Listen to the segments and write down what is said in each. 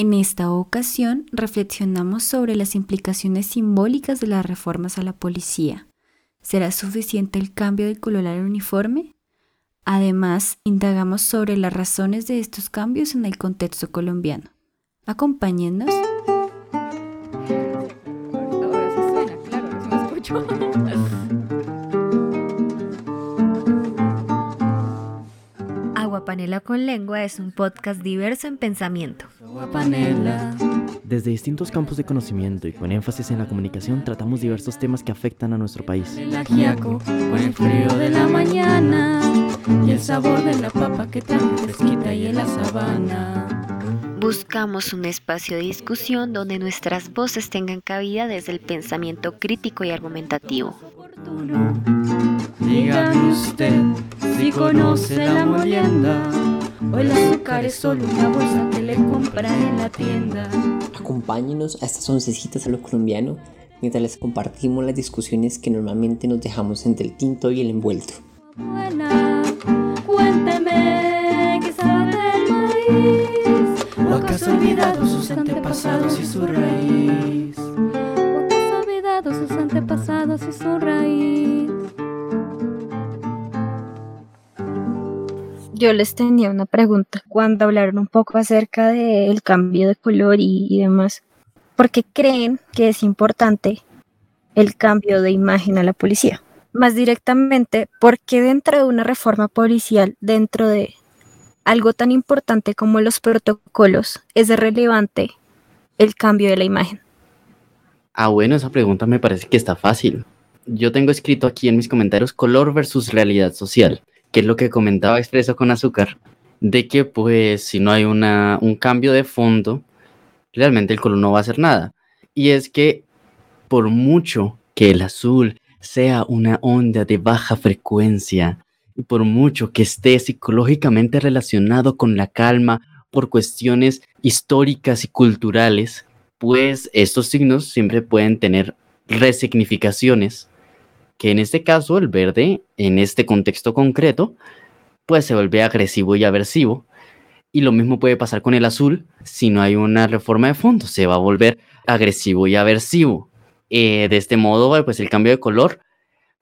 En esta ocasión reflexionamos sobre las implicaciones simbólicas de las reformas a la policía. ¿Será suficiente el cambio de color al uniforme? Además, indagamos sobre las razones de estos cambios en el contexto colombiano. Acompáñennos. Agua Panela con Lengua es un podcast diverso en pensamiento. Desde distintos campos de conocimiento y con énfasis en la comunicación tratamos diversos temas que afectan a nuestro país. El ajiaco con el frío de la mañana y el sabor de la papa que tan fresquita y en la sabana. Buscamos un espacio de discusión donde nuestras voces tengan cabida desde el pensamiento crítico y argumentativo. Dígame usted si conoce la molienda o el azúcar es solo una bolsa que le compra en la tienda. Acompáñenos a estas oncecitas a lo colombiano mientras les compartimos las discusiones que normalmente nos dejamos entre el tinto y el envuelto. Buena, cuénteme qué sabe del maíz. ¿O acaso ha olvidado sus antepasados y su raíz? Su raíz? Yo les tenía una pregunta cuando hablaron un poco acerca del cambio de color y, y demás. ¿Por qué creen que es importante el cambio de imagen a la policía? Más directamente, ¿por qué dentro de una reforma policial, dentro de algo tan importante como los protocolos, es relevante el cambio de la imagen? Ah, bueno, esa pregunta me parece que está fácil. Yo tengo escrito aquí en mis comentarios color versus realidad social, que es lo que comentaba Expreso con Azúcar, de que pues si no hay una, un cambio de fondo, realmente el color no va a hacer nada. Y es que por mucho que el azul sea una onda de baja frecuencia, y por mucho que esté psicológicamente relacionado con la calma por cuestiones históricas y culturales, pues estos signos siempre pueden tener resignificaciones, que en este caso el verde, en este contexto concreto, pues se vuelve agresivo y aversivo. Y lo mismo puede pasar con el azul si no hay una reforma de fondo, se va a volver agresivo y aversivo. Eh, de este modo, pues el cambio de color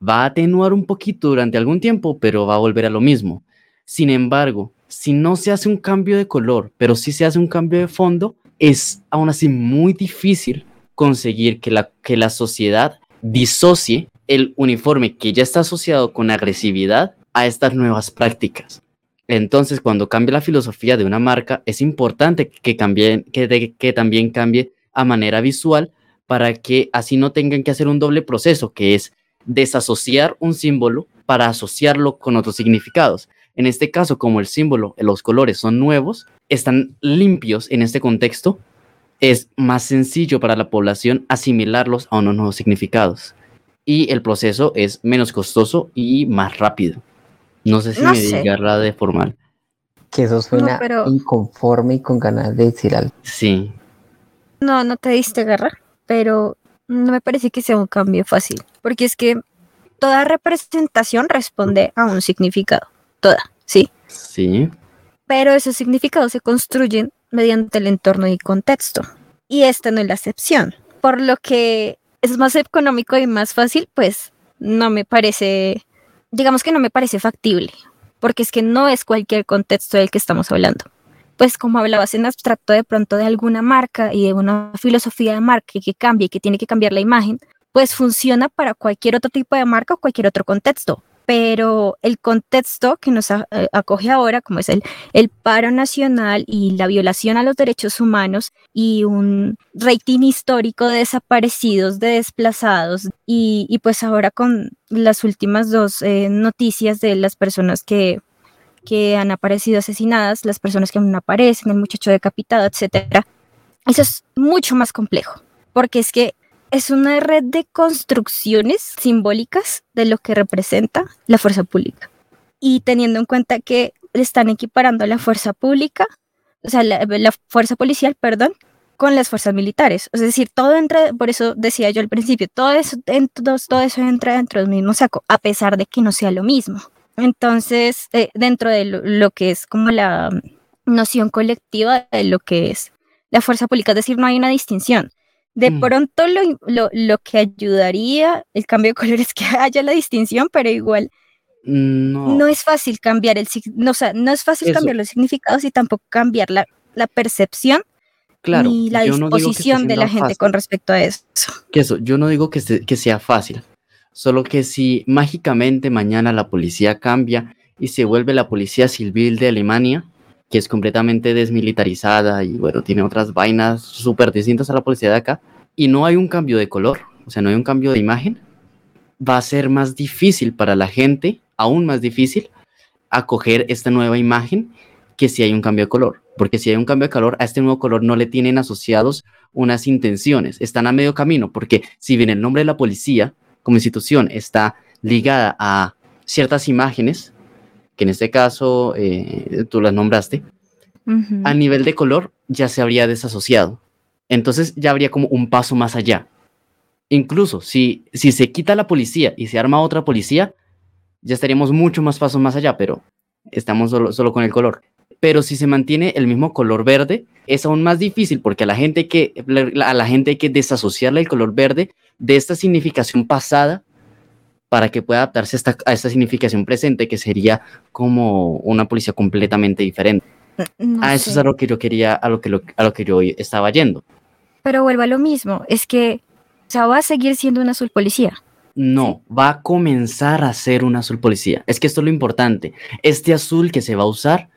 va a atenuar un poquito durante algún tiempo, pero va a volver a lo mismo. Sin embargo, si no se hace un cambio de color, pero sí se hace un cambio de fondo, es aún así muy difícil conseguir que la, que la sociedad disocie el uniforme que ya está asociado con agresividad a estas nuevas prácticas. Entonces, cuando cambia la filosofía de una marca, es importante que, también cambie a manera visual para que así no tengan que hacer un doble proceso, que es desasociar un símbolo para asociarlo con otros significados. En este caso, como el símbolo, los colores son nuevos, están limpios en este contexto, es más sencillo para la población asimilarlos a unos nuevos significados. Y el proceso es menos costoso y más rápido. No sé si No me sé. diga la de formal. Que eso suena pero- inconforme y con ganas de decir algo. Sí, No, no te diste guerra, pero no me parece que sea un cambio fácil, porque es que toda representación responde a un significado, toda, ¿sí? sí, Pero esos significados se construyen mediante el entorno y contexto, y esta no es la excepción, por lo que es más económico y más fácil, pues no me parece, digamos que no me parece factible, porque es que no es cualquier contexto del que estamos hablando pues como hablabas en abstracto de pronto de alguna marca y de una filosofía de marca que cambie y que tiene que cambiar la imagen, pues funciona para cualquier otro tipo de marca o cualquier otro contexto. Pero el contexto que nos eh, acoge ahora, como es el, paro nacional y la violación a los derechos humanos y un rating histórico de desaparecidos, de desplazados, y, pues ahora con las últimas dos eh, noticias de las personas que que han aparecido asesinadas, las personas que aún aparecen, el muchacho decapitado, etcétera. Eso es mucho más complejo, porque es que es una red de construcciones simbólicas de lo que representa la fuerza pública. Y teniendo en cuenta que están equiparando la fuerza pública, o sea, la, fuerza policial, perdón, con las fuerzas militares. Es decir, todo entra, por eso decía yo al principio, todo eso, todo, todo entra dentro del mismo saco, a pesar de que no sea lo mismo. Entonces, eh, dentro de lo, lo que es como la noción colectiva de lo que es la fuerza pública, es decir, no hay una distinción. De Mm. pronto lo, lo, lo que ayudaría el cambio de color es que haya la distinción, pero igual No, no es fácil cambiar el no, o sea, no es fácil Eso. cambiar los significados y tampoco cambiar la, la percepción claro, ni la no disposición de la gente fácil. con respecto a eso. que eso, yo no digo que, se- que sea fácil, solo que si mágicamente mañana la policía cambia y se vuelve la policía civil de Alemania, que es completamente desmilitarizada y bueno, tiene otras vainas súper distintas a la policía de acá, y no hay un cambio de color, o sea, no hay un cambio de imagen, va a ser más difícil para la gente, aún más difícil, acoger esta nueva imagen que si hay un cambio de color. Porque si hay un cambio de color, a este nuevo color no le tienen asociados unas intenciones, están a medio camino, porque si bien el nombre de la policía como institución está ligada a ciertas imágenes, que en este caso eh, tú las nombraste, a nivel de color ya se habría desasociado. Entonces ya habría como un paso más allá. Incluso si, si se quita la policía y se arma otra policía, ya estaríamos mucho más pasos más allá, pero estamos solo, solo con el color. Pero si se mantiene el mismo color verde, es aún más difícil porque a la gente que, a la gente hay que desasociarle el color verde de esta significación pasada para que pueda adaptarse a esta, a esta significación presente, que sería como una policía completamente diferente. No Ah, eso es a lo que yo quería, a lo que, lo- a lo que yo estaba yendo. Pero vuelvo a lo mismo, es que o sea, va a seguir siendo un azul policía. No, va a comenzar a ser un azul policía. Es que esto es lo importante. Este azul que se va a usar,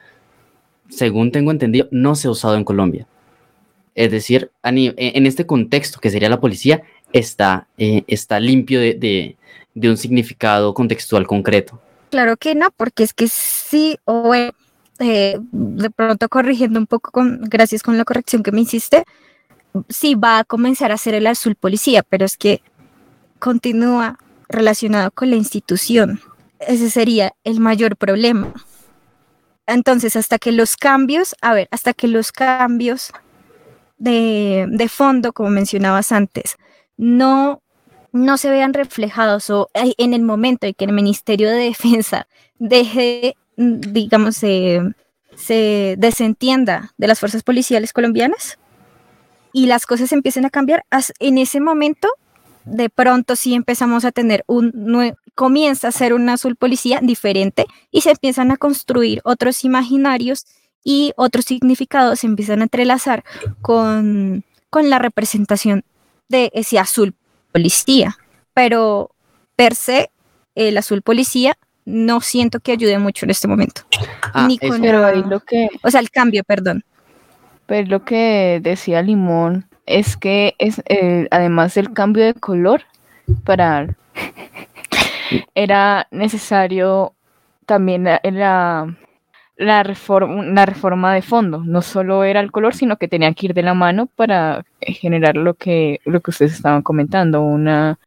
según tengo entendido, no se ha usado en Colombia. Es decir, a e- en este contexto que sería la policía, está, eh, está limpio de, de- de un significado contextual concreto. Claro que no, porque es que sí, o eh, de pronto corrigiendo un poco, con, gracias con la corrección que me hiciste, sí va a comenzar a ser el azul policía, pero es que continúa relacionado con la institución. Ese sería el mayor problema. Entonces, hasta que los cambios, a ver, hasta que los cambios de, de fondo, como mencionabas antes, no, no se vean reflejados o en el momento en que el Ministerio de Defensa deje, mm, digamos, se desentienda de las fuerzas policiales colombianas y las cosas empiecen a cambiar, en ese momento, de pronto sí empezamos a tener un, nue- comienza a ser un azul policía diferente y se empiezan a construir otros imaginarios y otros significados se empiezan a entrelazar con, con la representación de ese azul policía. Pero per se, el azul policía no siento que ayude mucho en este momento. Ah, Ni con- Pero ahí lo que, O sea, el cambio, perdón. pues lo que decía Limón es que es eh, además del cambio de color para era necesario también la, la, reforma, la reforma de fondo. No solo era el color, sino que tenía que ir de la mano para eh, generar lo que, lo que ustedes estaban comentando, una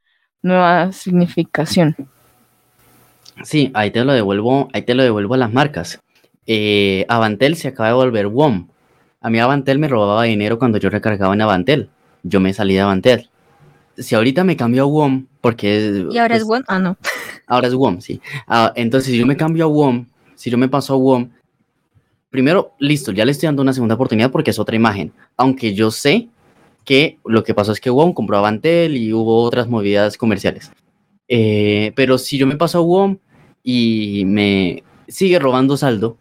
nueva significación. Sí, ahí te lo devuelvo, ahí te lo devuelvo a las marcas. Eh, Avantel se acaba de volver WOM. A mí Avantel me robaba dinero cuando yo recargaba en Avantel. Yo me salí de Avantel. Si ahorita me cambio a WOM, porque... Y ahora es pues, one. Ah, no. Ahora es WOM, sí. Ah, entonces, si yo me cambio a WOM, si yo me paso a WOM, primero, listo, ya le estoy dando una segunda oportunidad porque es otra imagen. Aunque yo sé que lo que pasó es que WOM compró Avantel y hubo otras movidas comerciales. Eh, pero si yo me paso a WOM y me sigue robando saldo,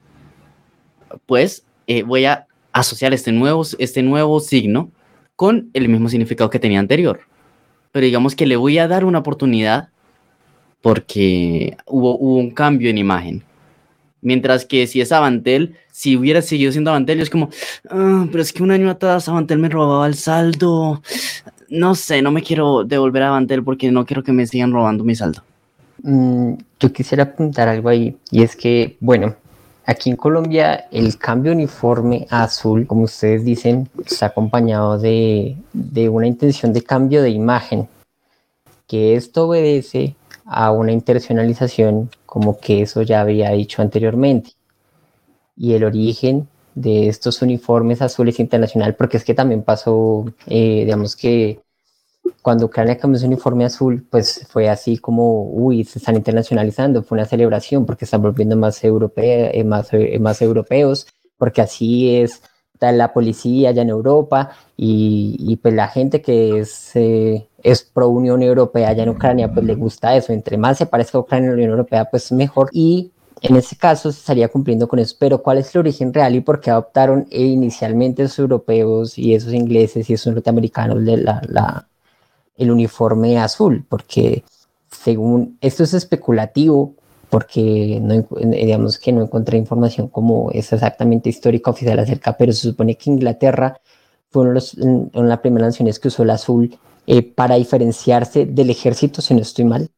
pues eh, voy a asociar este nuevo, este nuevo signo con el mismo significado que tenía anterior. Pero digamos que le voy a dar una oportunidad porque hubo, hubo un cambio en imagen. Mientras que si es Avantel, si hubiera seguido siendo Avantel, es como, "Ah, pero es que un año atrás Avantel me robaba el saldo. No sé, no me quiero devolver a Avantel porque no quiero que me sigan robando mi saldo. Mm, yo quisiera apuntar algo ahí, y es que, bueno, aquí en Colombia el cambio uniforme azul, como ustedes dicen, está acompañado de, de una intención de cambio de imagen, que esto obedece a una internacionalización como que eso ya había dicho anteriormente. Y el origen de estos uniformes azules internacional, porque es que también pasó, eh, digamos que cuando Ucrania cambió su uniforme azul, pues fue así como, uy, se están internacionalizando, fue una celebración porque están volviendo más, europea, eh, más, eh, más europeos, porque así es la policía allá en Europa y, y pues la gente que es, eh, es pro Unión Europea allá en Ucrania, pues le gusta eso. Entre más se parezca a Ucrania a la Unión Europea, pues mejor. Y en ese caso se estaría cumpliendo con eso. Pero ¿cuál es el origen real y por qué adoptaron eh, inicialmente esos europeos y esos ingleses y esos norteamericanos de la, la, el uniforme azul? Porque según esto es especulativo, porque no, digamos que no encontré información como es exactamente histórica oficial acerca, pero se supone que Inglaterra fue una de las primeras naciones que usó el azul eh, para diferenciarse del ejército, si no estoy mal,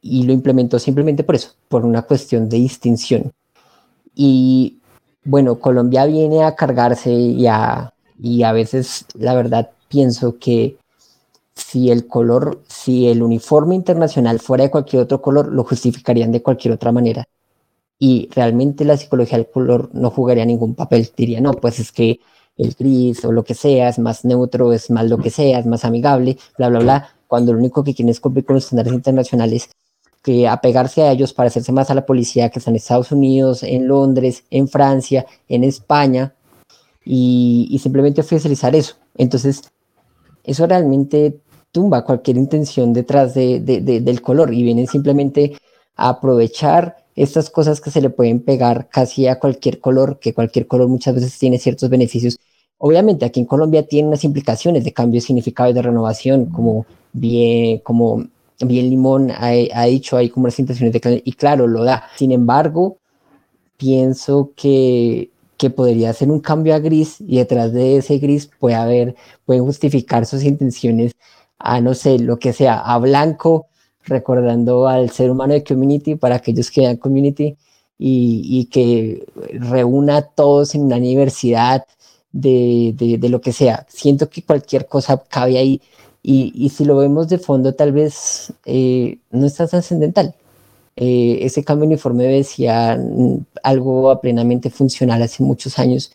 y lo implementó simplemente por eso, por una cuestión de distinción. Y bueno, Colombia viene a cargarse y a, y a veces, la verdad, pienso que si el color, si el uniforme internacional fuera de cualquier otro color, lo justificarían de cualquier otra manera. Y realmente la psicología del color no jugaría ningún papel. Diría, no, pues es que el gris o lo que sea es más neutro, es más lo que sea, es más amigable, bla, bla, bla, cuando lo único que quieren es cumplir con los estándares internacionales, que apegarse a ellos para hacerse más a la policía que está en Estados Unidos, en Londres, en Francia, en España, y, y simplemente oficializar eso. Entonces, eso realmente tumba cualquier intención detrás de, del color y vienen simplemente a aprovechar estas cosas que se le pueden pegar casi a cualquier color, que cualquier color muchas veces tiene ciertos beneficios. Obviamente aquí en Colombia tiene unas implicaciones de cambio de significado y de renovación, como bien, como bien Limón ha, ha dicho, hay como las intenciones de y claro, lo da. Sin embargo, pienso que que podría ser un cambio a gris y detrás de ese gris puede haber, pueden justificar sus intenciones a no sé, lo que sea, a blanco, recordando al ser humano de community para aquellos que vean community y, que reúna a todos en una universidad de, de, lo que sea. Siento que cualquier cosa cabe ahí y, y si lo vemos de fondo tal vez eh, no es tan trascendental. Eh, ese cambio uniforme decía algo plenamente funcional hace muchos años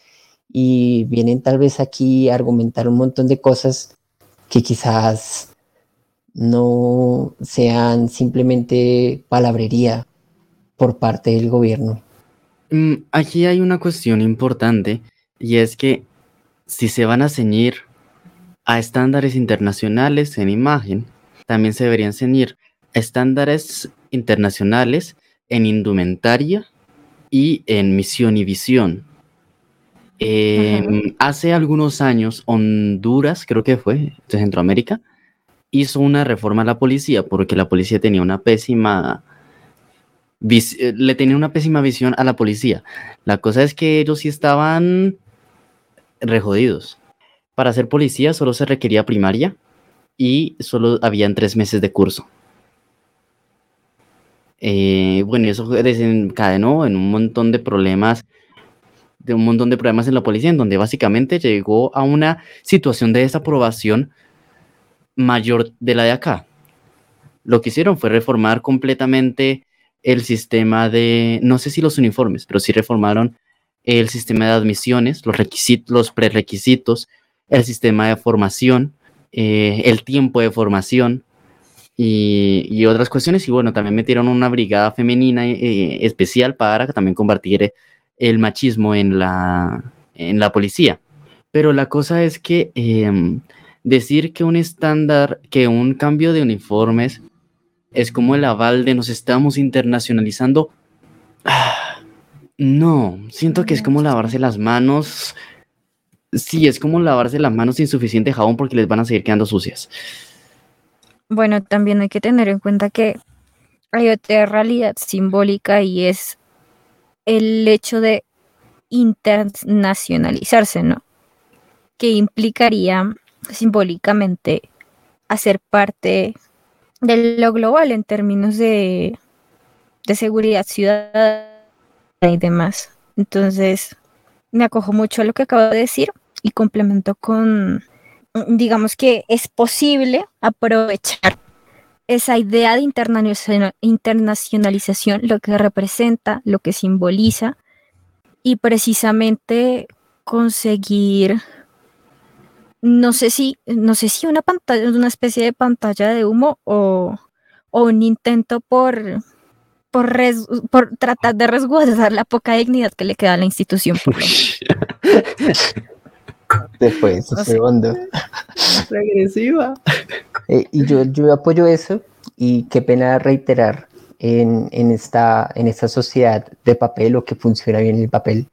y vienen tal vez aquí a argumentar un montón de cosas que quizás no sean simplemente palabrería por parte del gobierno. Mm, aquí hay una cuestión importante y es que si se van a ceñir a estándares internacionales en imagen, también se deberían ceñir estándares internacionales en indumentaria y en misión y visión. Em, hace algunos años, Honduras, creo que fue, de Centroamérica, hizo una reforma a la policía porque la policía tenía una pésima eh, le tenía una pésima visión a la policía. La cosa es que ellos sí estaban rejodidos. Para ser policía solo se requería primaria y solo habían tres meses de curso. Eh, bueno, eso desencadenó en un montón de problemas de un montón de problemas en la policía, en donde básicamente llegó a una situación de desaprobación mayor de la de acá. Lo que hicieron fue reformar completamente el sistema de, no sé si los uniformes, pero sí reformaron el sistema de admisiones, los requisitos, los prerequisitos, el sistema de formación, eh, el tiempo de formación y, otras cuestiones. Y bueno, también metieron una brigada femenina eh, especial para también combatir el machismo en la, en la policía. Pero la cosa es que em, decir que un estándar, que un cambio de uniformes es como el aval de nos estamos internacionalizando. no, siento que es como lavarse las manos. Sí, es como lavarse las manos sin suficiente jabón porque les van a seguir quedando sucias. Bueno, también hay que tener en cuenta que hay otra realidad simbólica y es el hecho de internacionalizarse, ¿no? Que implicaría simbólicamente hacer parte de lo global en términos de, de seguridad ciudadana y demás. Entonces, me acojo mucho a lo que acabo de decir y complemento con, digamos que es posible aprovechar esa idea de internacionalización, lo que representa, lo que simboliza, y precisamente conseguir, no sé si, no sé si una pantalla, una especie de pantalla de humo o, un intento por, por, tratar de resguardar la poca dignidad que le queda a la institución. Después, eso O fue sea, hondo. Regresiva. Eh, y yo, yo apoyo eso y qué pena reiterar en, en, esta, en esta sociedad de papel o que funciona bien el papel,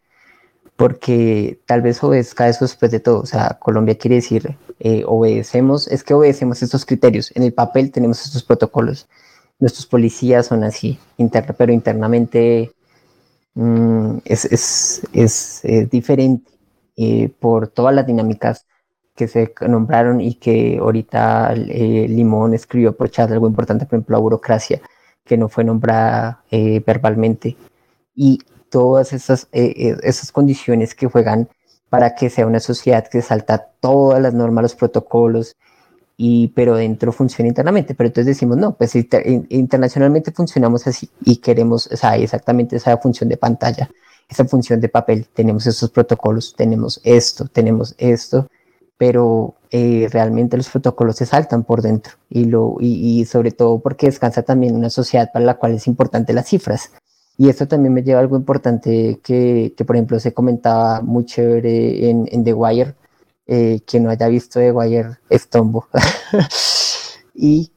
porque tal vez obedezca eso después de todo. O sea, Colombia quiere decir, eh, obedecemos, es que obedecemos estos criterios. En el papel tenemos estos protocolos. Nuestros policías son así, interna, pero internamente mm, es, es, es, es diferente eh, por todas las dinámicas que se nombraron y que ahorita eh, Limón escribió por chat algo importante, por ejemplo, la burocracia, que no fue nombrada eh, verbalmente. Y todas esas, eh, esas condiciones que juegan para que sea una sociedad que salta todas las normas, los protocolos, y, pero dentro funciona internamente. Pero entonces decimos, no, pues inter, internacionalmente funcionamos así y queremos, o sea, exactamente esa función de pantalla, esa función de papel, tenemos estos protocolos, tenemos esto, tenemos esto pero eh, realmente los protocolos se saltan por dentro y, lo, y, y, sobre todo porque descansa también una sociedad para la cual es importante las cifras. Y esto también me lleva a algo importante que, que por ejemplo, se comentaba muy chévere en, en The Wire. Eh, que no haya visto The Wire es tombo. y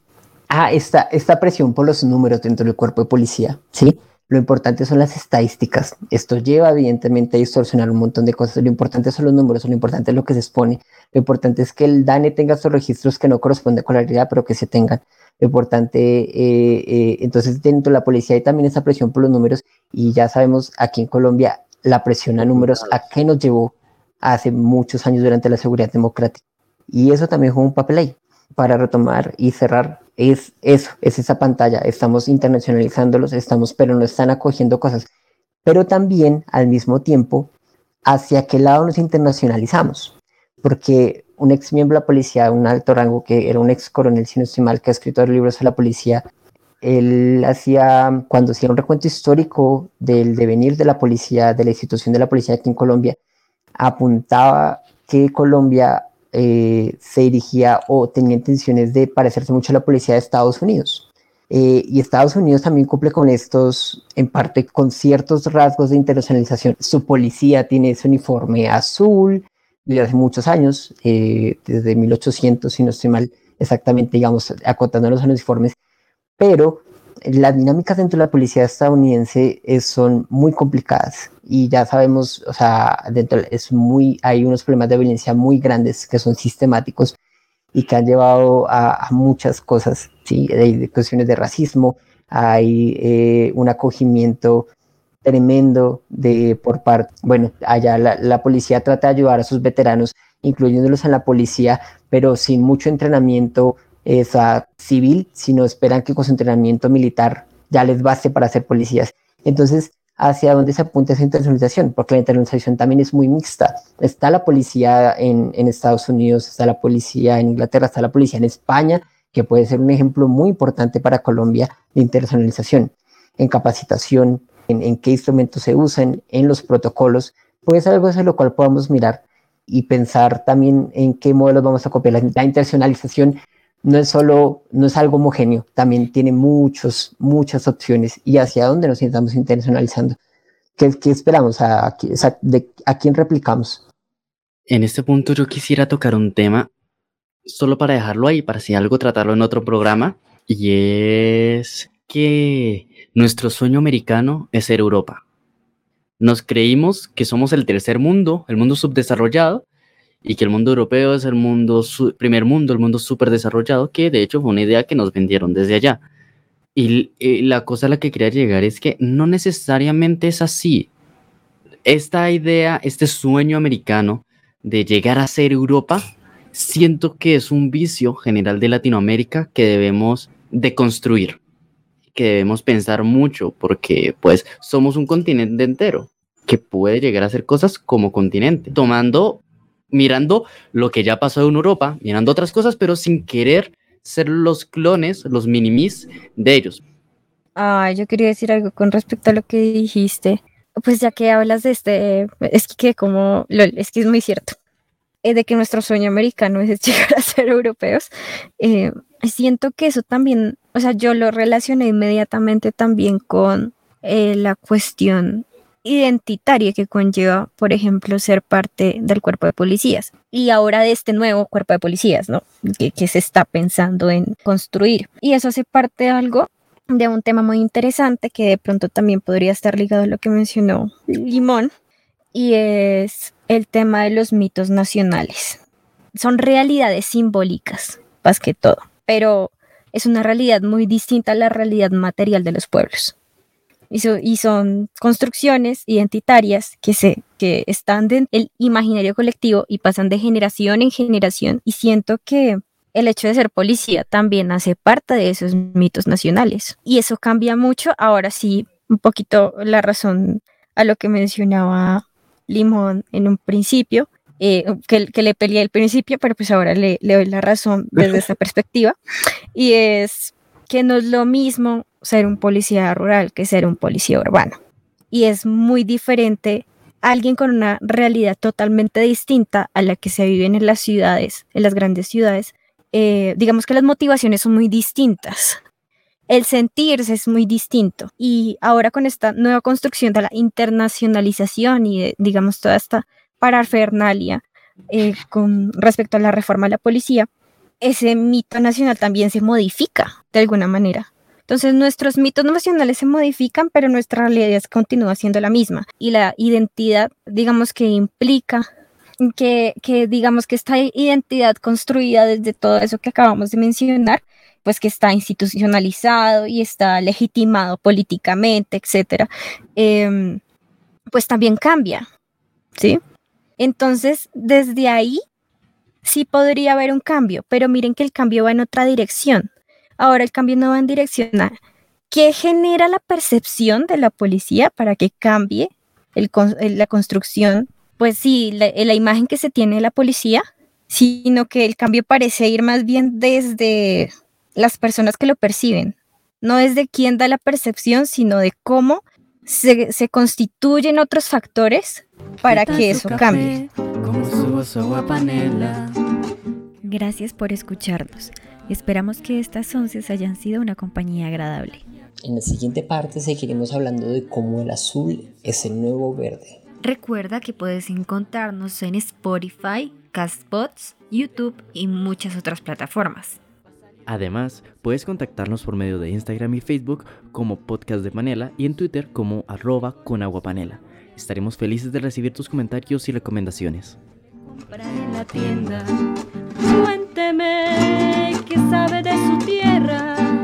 ah, esta, esta presión por los números dentro del cuerpo de policía, ¿sí? Lo importante son las estadísticas. Esto lleva evidentemente a distorsionar un montón de cosas. Lo importante son los números, lo importante es lo que se expone. Lo importante es que el DANE tenga estos registros que no corresponden con la realidad, pero que se tengan. Lo importante, eh, eh, entonces dentro de la policía hay también esa presión por los números y ya sabemos aquí en Colombia la presión a números a qué nos llevó hace muchos años durante la seguridad democrática. Y eso también juega un papel ahí. Para retomar y cerrar, es eso, es esa pantalla. Estamos internacionalizándolos, estamos, pero no están acogiendo cosas. Pero también, al mismo tiempo, hacia qué lado nos internacionalizamos. Porque un ex miembro de la policía, un alto rango, que era un ex coronel, si no que ha escrito libros de la policía, él hacía, cuando hacía un recuento histórico del devenir de la policía, de la institución de la policía aquí en Colombia, apuntaba que Colombia eh, se dirigía o tenía intenciones de parecerse mucho a la policía de Estados Unidos. Eh, y Estados Unidos también cumple con estos, en parte con ciertos rasgos de internacionalización. Su policía tiene ese uniforme azul desde hace muchos años, eh, desde 1800, si no estoy mal, exactamente, digamos, acotándonos a los uniformes, pero las dinámicas dentro de la policía estadounidense es, son muy complicadas y ya sabemos, o sea, dentro es muy, hay unos problemas de violencia muy grandes que son sistemáticos y que han llevado a, a muchas cosas, ¿sí? Hay cuestiones de racismo, hay eh, un acogimiento tremendo de por parte, bueno, allá la, la policía trata de ayudar a sus veteranos, incluyéndolos en la policía, pero sin mucho entrenamiento esa civil, sino esperan que con su entrenamiento militar ya les baste para ser policías. Entonces, ¿hacia dónde se apunta esa internacionalización? Porque la internacionalización también es muy mixta. Está la policía en, Estados Unidos, está la policía en Inglaterra, está la policía en España, que puede ser un ejemplo muy importante para Colombia de internacionalización, en capacitación, en, qué instrumentos se usan, en los protocolos, puede ser algo de lo cual podamos mirar y pensar también en qué modelos vamos a copiar. La internacionalización no es solo, no es algo homogéneo, también tiene muchos, muchas opciones y hacia dónde nos estamos internacionalizando. ¿Qué, qué esperamos? ¿A, a, ¿A quién replicamos? En este punto yo quisiera tocar un tema solo para dejarlo ahí, para si algo tratarlo en otro programa, y es que nuestro sueño americano es ser Europa. Nos creímos que somos el tercer mundo, el mundo subdesarrollado, y que el mundo europeo es el mundo primer mundo, el mundo súper desarrollado, que de hecho fue una idea que nos vendieron desde allá. Y, y, la cosa a la que quería llegar es que no necesariamente es así. Esta idea, este sueño americano de llegar a ser Europa, siento que es un vicio general de Latinoamérica que debemos deconstruir, que debemos pensar mucho, porque pues somos un continente entero que puede llegar a hacer cosas como continente, tomando mirando lo que ya pasó en Europa, mirando otras cosas, pero sin querer ser los clones, los minimis de ellos. Ah, yo quería decir algo con respecto a lo que dijiste. Pues ya que hablas de este, es que como, es que es muy cierto, eh, de que nuestro sueño americano es llegar a ser europeos. Eh, siento que eso también, o sea, yo lo relacioné inmediatamente también con eh, la cuestión identitaria que conlleva, por ejemplo, ser parte del cuerpo de policías y ahora de este nuevo cuerpo de policías, ¿no? Que, que se está pensando en construir. Y eso hace parte de algo de un tema muy interesante que de pronto también podría estar ligado a lo que mencionó Limón y es el tema de los mitos nacionales. Son realidades simbólicas, más que todo, pero es una realidad muy distinta a la realidad material de los pueblos. Y, y son construcciones identitarias que, se, que están en el imaginario colectivo y pasan de generación en generación. Y siento que el hecho de ser policía también hace parte de esos mitos nacionales. Y eso cambia mucho. Ahora sí, un poquito la razón a lo que mencionaba Limón en un principio, eh, que, que, le peleé al principio, pero pues ahora le, le doy la razón desde esa perspectiva. Y es que no es lo mismo ser un policía rural que ser un policía urbano. Y es muy diferente alguien con una realidad totalmente distinta a la que se vive en las ciudades, en las grandes ciudades. Eh, digamos que las motivaciones son muy distintas. El sentirse es muy distinto. Y ahora con esta nueva construcción de la internacionalización y digamos toda esta parafernalia eh, con respecto a la reforma de la policía, ese mito nacional también se modifica de alguna manera. Entonces nuestros mitos nacionales se modifican, pero nuestra realidad continúa siendo la misma. Y la identidad, digamos que implica que, que, digamos que esta identidad construida desde todo eso que acabamos de mencionar, pues que está institucionalizado y está legitimado políticamente, etcétera, em, pues también cambia, ¿sí? Entonces, desde ahí sí podría haber un cambio, pero miren que el cambio va en otra dirección. Ahora el cambio no va en dirección a qué genera la percepción de la policía para que cambie la construcción, pues sí, la, la imagen que se tiene de la policía, sino que el cambio parece ir más bien desde las personas que lo perciben, no desde quién da la percepción, sino de cómo se, se constituyen otros factores para que eso cambie. Gracias por escucharnos. Esperamos que estas once hayan sido una compañía agradable. En la siguiente parte seguiremos hablando de cómo el azul es el nuevo verde. Recuerda que puedes encontrarnos en Spotify, Castbots, YouTube y muchas otras plataformas. Además, puedes contactarnos por medio de Instagram y Facebook como Podcast de Panela y en Twitter como arroba con agua panela. Estaremos felices de recibir tus comentarios y recomendaciones que sabe de su tierra.